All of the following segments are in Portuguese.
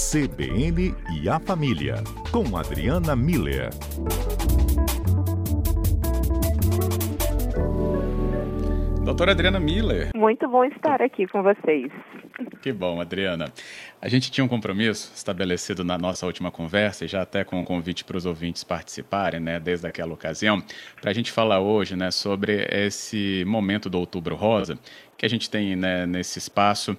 CBN e a Família, com Adriana Miller. Doutora Adriana Miller. Muito bom estar aqui com vocês. Que bom, Adriana. A gente tinha um compromisso estabelecido na nossa última conversa, e já até com um convite para os ouvintes participarem, né, desde aquela ocasião, para a gente falar hoje né, sobre esse momento do Outubro Rosa, que a gente tem né, nesse espaço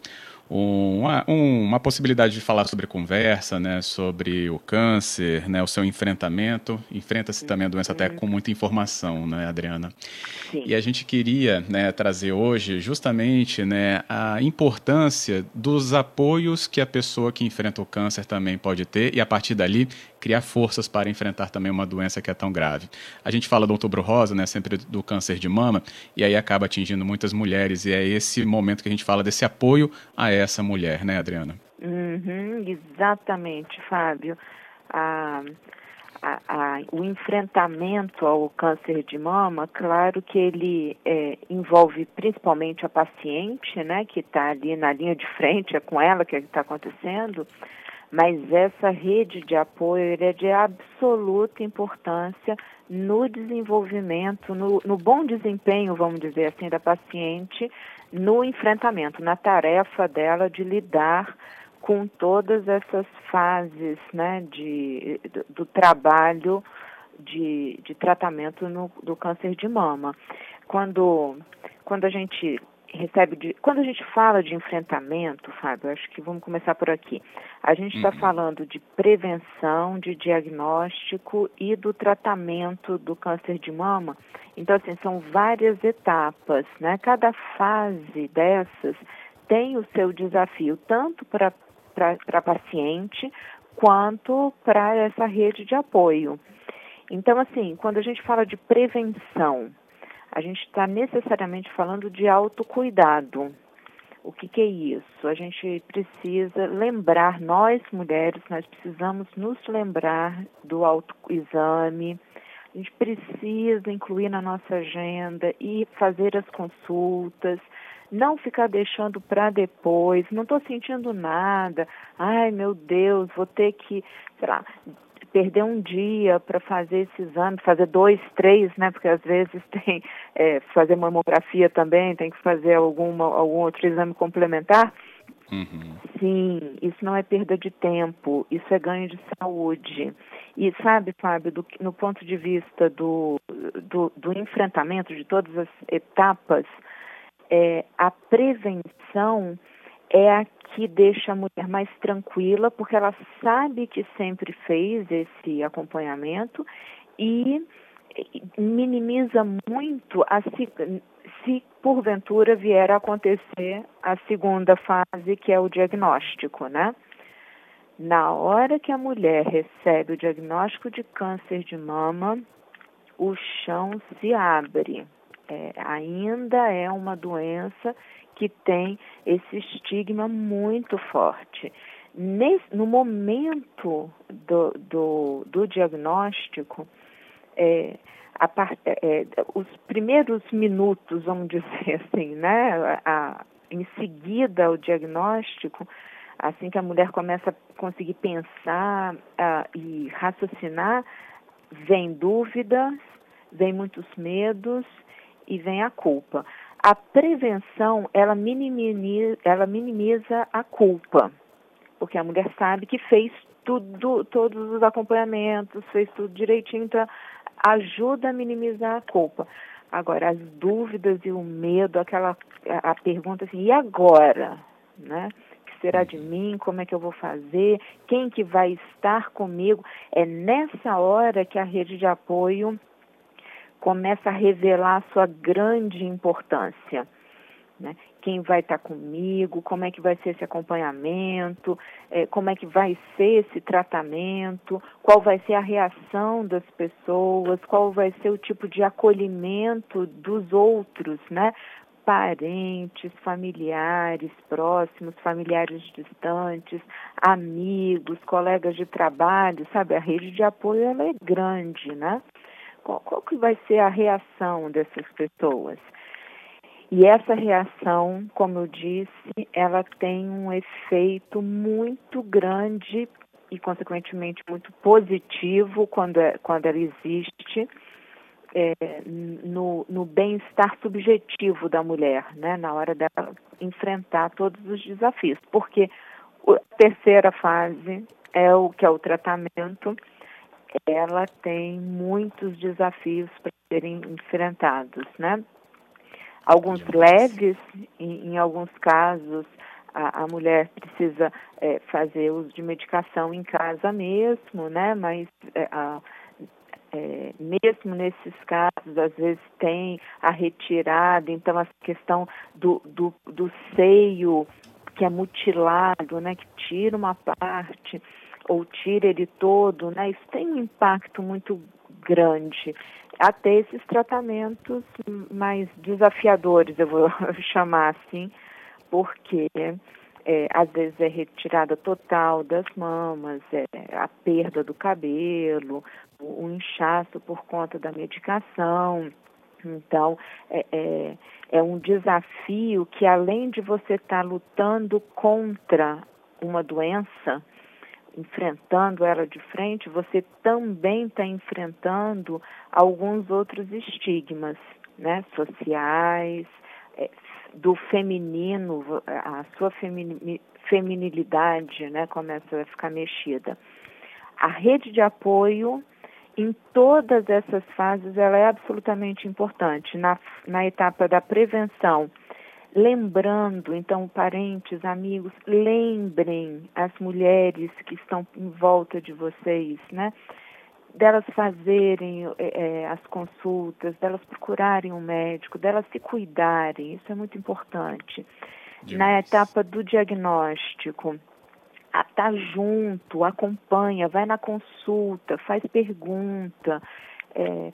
uma, uma possibilidade de falar sobre conversa, né, sobre o câncer, né, o seu enfrentamento. Enfrenta-se também a doença até com muita informação, né, Adriana? Sim. E a gente queria né, trazer hoje justamente né, a importância dos apoios que a pessoa que enfrenta o câncer também pode ter e a partir dali criar forças para enfrentar também uma doença que é tão grave. A gente fala do outubro rosa, né, sempre do câncer de mama, e aí acaba atingindo muitas mulheres, e é esse momento que a gente fala desse apoio a essa mulher, né, Adriana? Uhum, exatamente, Fábio. A, a, a, o enfrentamento ao câncer de mama, claro que ele é, envolve principalmente a paciente, né, que está ali na linha de frente, é com ela que está acontecendo, mas essa rede de apoio é de absoluta importância no desenvolvimento, no, no, bom desempenho, vamos dizer assim, da paciente no enfrentamento, na tarefa dela de lidar com todas essas fases né, de, do, do trabalho de, de tratamento no, do câncer de mama. Quando, quando a gente recebe de. Quando a gente fala de enfrentamento, Fábio, acho que vamos começar por aqui. A gente está uhum. falando de prevenção, de diagnóstico e do tratamento do câncer de mama. Então, assim, são várias etapas, né? Cada fase dessas tem o seu desafio, tanto para a paciente quanto para essa rede de apoio. Então, assim, quando a gente fala de prevenção, a gente está necessariamente falando de autocuidado. O que, que, é isso? A gente precisa lembrar, nós mulheres, nós precisamos nos lembrar do autoexame, a gente precisa incluir na nossa agenda e fazer as consultas, não ficar deixando para depois, não estou sentindo nada, ai meu Deus, vou ter que, sei lá, perder um dia para fazer esse exame, fazer dois, três, né? Porque às vezes tem é, fazer mamografia também, tem que fazer alguma, algum outro exame complementar. Uhum. Sim, isso não é perda de tempo, isso é ganho de saúde. E sabe, Fábio, do, no ponto de vista do, do, do enfrentamento de todas as etapas, é, a prevenção é a que deixa a mulher mais tranquila, porque ela sabe que sempre fez esse acompanhamento e minimiza muito a, se, se porventura vier a acontecer a segunda fase, que é o diagnóstico, né? Na hora que a mulher recebe o diagnóstico de câncer de mama, o chão se abre. É, ainda é uma doença que tem esse estigma muito forte. Nesse, no momento do, do, do diagnóstico, é, part, é, é, os primeiros minutos, vamos dizer assim, né, a, em seguida ao diagnóstico, assim que a mulher começa a conseguir pensar e raciocinar, vem dúvidas, vem muitos medos e vem a culpa. A prevenção, ela minimiza, ela minimiza a culpa, porque a mulher sabe que fez tudo, todos os acompanhamentos, fez tudo direitinho, então ajuda a minimizar a culpa. Agora, as dúvidas e o medo, aquela a, a pergunta assim, e agora? Né? que será de mim? Como é que eu vou fazer? Quem que vai estar comigo? É nessa hora que a rede de apoio começa a revelar a sua grande importância. Né? Quem vai estar comigo, como é que vai ser esse acompanhamento, é, como é que vai ser esse tratamento, qual vai ser a reação das pessoas, qual vai ser o tipo de acolhimento dos outros, né? Parentes, familiares próximos, familiares distantes, amigos, colegas de trabalho, sabe? A rede de apoio ela é grande, né? Qual, qual que vai ser a reação dessas pessoas? E essa reação, como eu disse, ela tem um efeito muito grande e, consequentemente, muito positivo quando, é, quando ela existe é, no, no bem-estar subjetivo da mulher, né, na hora dela enfrentar todos os desafios. Porque a terceira fase é o que é o tratamento, ela tem muitos desafios para serem enfrentados, né? Alguns leves, em, em alguns casos, a, a mulher precisa é, fazer uso de medicação em casa mesmo, né? Mas é, a, é, mesmo nesses casos, às vezes tem a retirada, então a questão do, do, do seio que é mutilado, né? Que tira uma parte ou tira ele todo, né? Isso tem um impacto muito grande até esses tratamentos mais desafiadores, eu vou chamar assim, porque é, às vezes é retirada total das mamas, é, a perda do cabelo, o, o inchaço por conta da medicação. Então, é, é, é um desafio que, além de você estar tá lutando contra uma doença, enfrentando ela de frente, você também está enfrentando alguns outros estigmas, né, sociais, é, do feminino, a sua feminilidade, né, começa a ficar mexida. A rede de apoio em todas essas fases ela é absolutamente importante. Na, na etapa da prevenção, lembrando, então, parentes, amigos, lembrem as mulheres que estão em volta de vocês, né? Delas fazerem é, as consultas, delas procurarem um médico, delas se cuidarem, isso é muito importante. Demais. Na etapa do diagnóstico, tá junto, acompanha, vai na consulta, faz pergunta, é,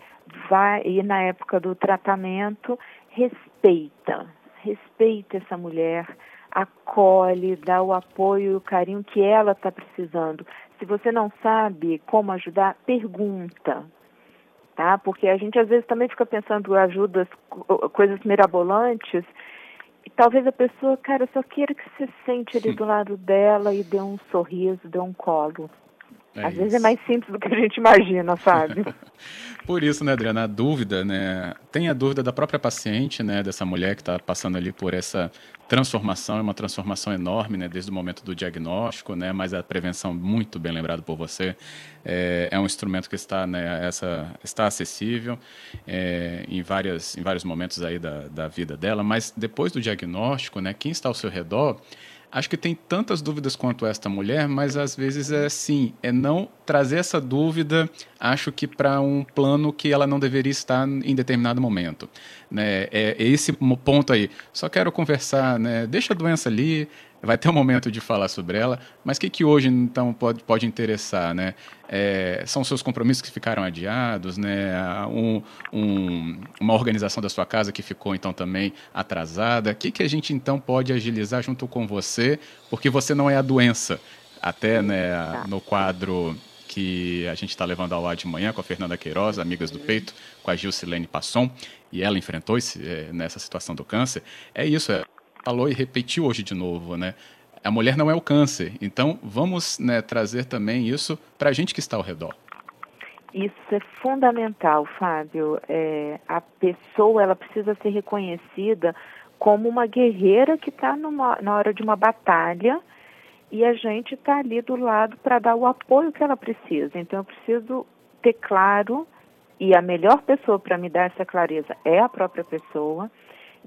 vai e na época do tratamento respeita, respeita essa mulher, acolhe, dá o apoio e o carinho que ela está precisando. Se você não sabe como ajudar, pergunta, tá? Porque a gente às vezes também fica pensando ajudas, coisas mirabolantes, e talvez a pessoa, cara, só queira que você sente ali do lado dela e dê um sorriso, dê um colo. É Às isso. vezes é mais simples do que a gente imagina, sabe? Por isso, né, Adriana, a dúvida, né, tem a dúvida da própria paciente, né, dessa mulher que está passando ali por essa transformação, é uma transformação enorme, né, desde o momento do diagnóstico, né, mas a prevenção, muito bem lembrado por você, é, é um instrumento que está, né, essa, está acessível é, em, várias, em vários momentos aí da, da vida dela, mas depois do diagnóstico, né, quem está ao seu redor acho que tem tantas dúvidas quanto esta mulher, mas às vezes é assim, é não trazer essa dúvida, acho que para um plano que ela não deveria estar em determinado momento. Né? É, é esse ponto aí. Só quero conversar, né? deixa a doença ali, vai ter um momento de falar sobre ela, mas o que, que hoje então pode, pode interessar, né? É, são seus compromissos que ficaram adiados, né? Um, um, uma organização da sua casa que ficou então também atrasada. O que, que a gente então pode agilizar junto com você, porque você não é a doença, até né, tá. no quadro que a gente está levando ao ar de manhã com a Fernanda Queiroz, Amigas do Peito, com a Gilcilene Passon, e ela enfrentou esse, é, nessa situação do câncer. É isso, é falou e repetiu hoje de novo, né? A mulher não é o câncer. Então, vamos né, trazer também isso para a gente que está ao redor. Isso é fundamental, Fábio. É, a pessoa ela precisa ser reconhecida como uma guerreira que está na hora de uma batalha e a gente está ali do lado para dar o apoio que ela precisa. Então, eu preciso ter claro, e a melhor pessoa para me dar essa clareza é a própria pessoa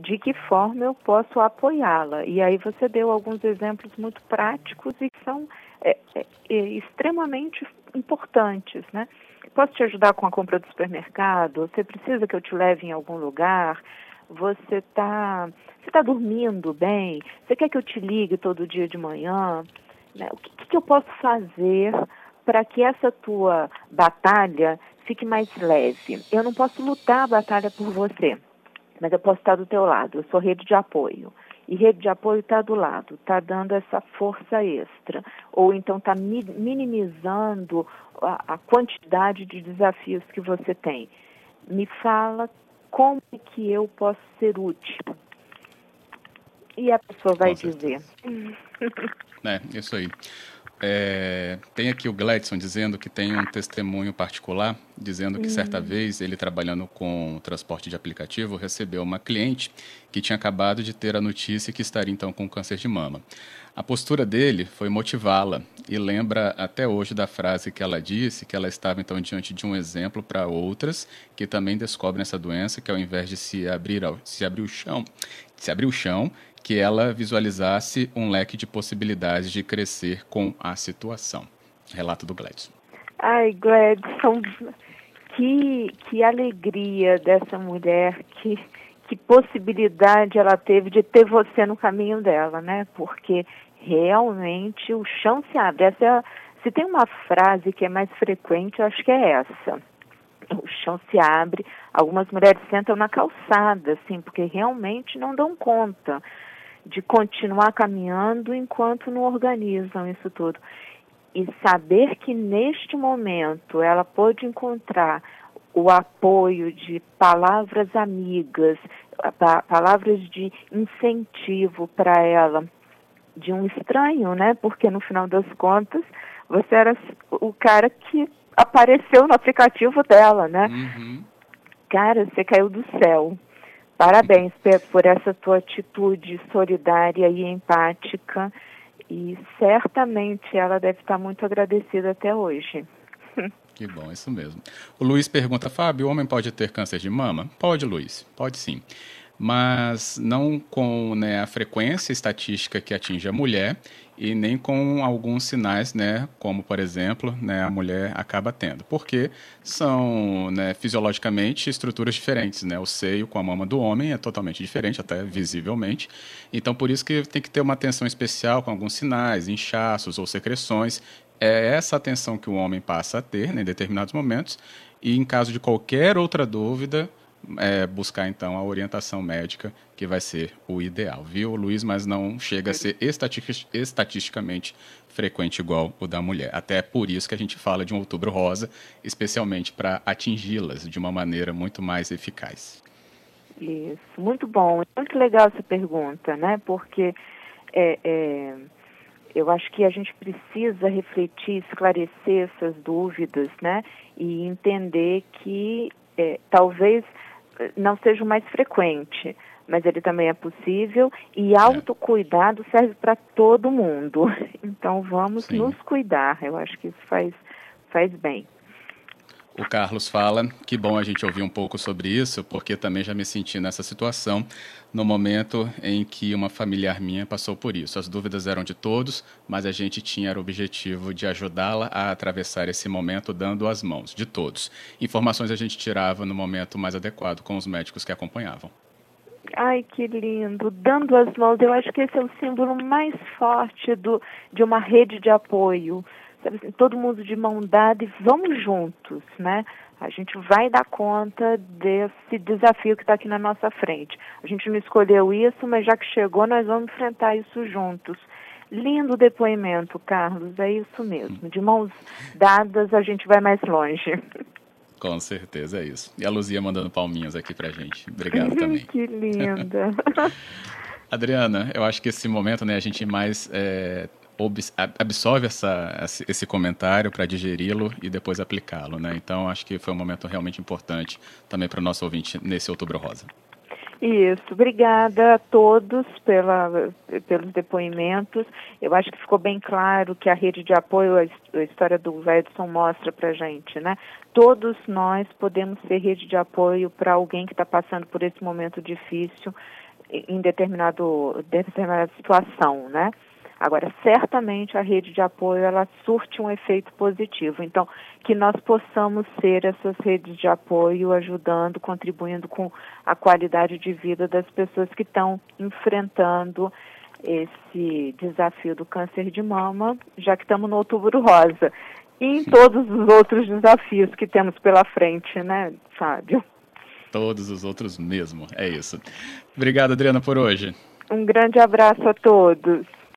de que forma eu posso apoiá-la. E aí você deu alguns exemplos muito práticos e que são é, é, é, extremamente importantes, né? Posso te ajudar com a compra do supermercado? Você precisa que eu te leve em algum lugar? Você está você tá dormindo bem? Você quer que eu te ligue todo dia de manhã? Né? O que, que eu posso fazer para que essa tua batalha fique mais leve? Eu não posso lutar a batalha por você mas eu posso estar do teu lado, eu sou rede de apoio. E rede de apoio está do lado, está dando essa força extra. Ou então está minimizando a, a quantidade de desafios que você tem. Me fala como é que eu posso ser útil. E a pessoa vai dizer. É, isso aí. É, tem aqui o Gladson dizendo que tem um testemunho particular, dizendo que certa uhum. vez ele trabalhando com transporte de aplicativo recebeu uma cliente que tinha acabado de ter a notícia que estaria então com câncer de mama. A postura dele foi motivá-la e lembra até hoje da frase que ela disse, que ela estava então diante de um exemplo para outras que também descobrem essa doença, que ao invés de se abrir, ao, se abrir o chão, se abrir o chão, que ela visualizasse um leque de possibilidades de crescer com a situação. Relato do Gladson. Ai, Gladson, que, que alegria dessa mulher, que, que possibilidade ela teve de ter você no caminho dela, né? Porque realmente o chão se abre. Essa é a, se tem uma frase que é mais frequente, eu acho que é essa. O chão se abre, algumas mulheres sentam na calçada, assim, porque realmente não dão conta de continuar caminhando enquanto não organizam isso tudo. E saber que neste momento ela pode encontrar o apoio de palavras amigas, palavras de incentivo para ela, de um estranho, né? Porque no final das contas você era o cara que apareceu no aplicativo dela, né? Uhum. Cara, você caiu do céu. Parabéns por essa tua atitude solidária e empática e certamente ela deve estar muito agradecida até hoje. Que bom, isso mesmo. O Luiz pergunta, Fábio, o homem pode ter câncer de mama? Pode, Luiz, pode sim mas não com né, a frequência estatística que atinge a mulher e nem com alguns sinais, né, como por exemplo, né, a mulher acaba tendo, porque são né, fisiologicamente estruturas diferentes, né, o seio com a mama do homem é totalmente diferente, até visivelmente, então por isso que tem que ter uma atenção especial com alguns sinais, inchaços ou secreções, é essa atenção que o homem passa a ter né, em determinados momentos e em caso de qualquer outra dúvida é, buscar então a orientação médica, que vai ser o ideal, viu, Luiz? Mas não chega a ser estatisticamente frequente igual o da mulher. Até por isso que a gente fala de um outubro rosa, especialmente para atingi-las de uma maneira muito mais eficaz. Isso, muito bom. Muito legal essa pergunta, né? Porque é, é, eu acho que a gente precisa refletir, esclarecer essas dúvidas, né? E entender que é, talvez não seja o mais frequente, mas ele também é possível e autocuidado serve para todo mundo. Então vamos Sim. nos cuidar. Eu acho que isso faz, faz bem. O Carlos fala, que bom a gente ouvir um pouco sobre isso, porque também já me senti nessa situação no momento em que uma familiar minha passou por isso. As dúvidas eram de todos, mas a gente tinha o objetivo de ajudá-la a atravessar esse momento dando as mãos, de todos. Informações a gente tirava no momento mais adequado com os médicos que acompanhavam. Ai, que lindo! Dando as mãos, eu acho que esse é o símbolo mais forte do, de uma rede de apoio todo mundo de mão dada e vamos juntos, né? A gente vai dar conta desse desafio que está aqui na nossa frente. A gente não escolheu isso, mas já que chegou, nós vamos enfrentar isso juntos. Lindo depoimento, Carlos, é isso mesmo. De mãos dadas, a gente vai mais longe. Com certeza, é isso. E a Luzia mandando palminhas aqui pra gente. Obrigado também. que linda. Adriana, eu acho que esse momento, né, a gente mais é, absorve essa, esse comentário para digeri-lo e depois aplicá-lo, né? Então, acho que foi um momento realmente importante também para o nosso ouvinte nesse Outubro Rosa. Isso, obrigada a todos pela, pelos depoimentos. Eu acho que ficou bem claro que a rede de apoio, a história do Edson mostra para gente, né? Todos nós podemos ser rede de apoio para alguém que está passando por esse momento difícil em determinado, determinada situação, né? Agora, certamente a rede de apoio ela surte um efeito positivo. Então, que nós possamos ser essas redes de apoio, ajudando, contribuindo com a qualidade de vida das pessoas que estão enfrentando esse desafio do câncer de mama, já que estamos no Outubro Rosa. E em todos os outros desafios que temos pela frente, né, Fábio? Todos os outros mesmo, é isso. Obrigado, Adriana, por hoje. Um grande abraço a todos.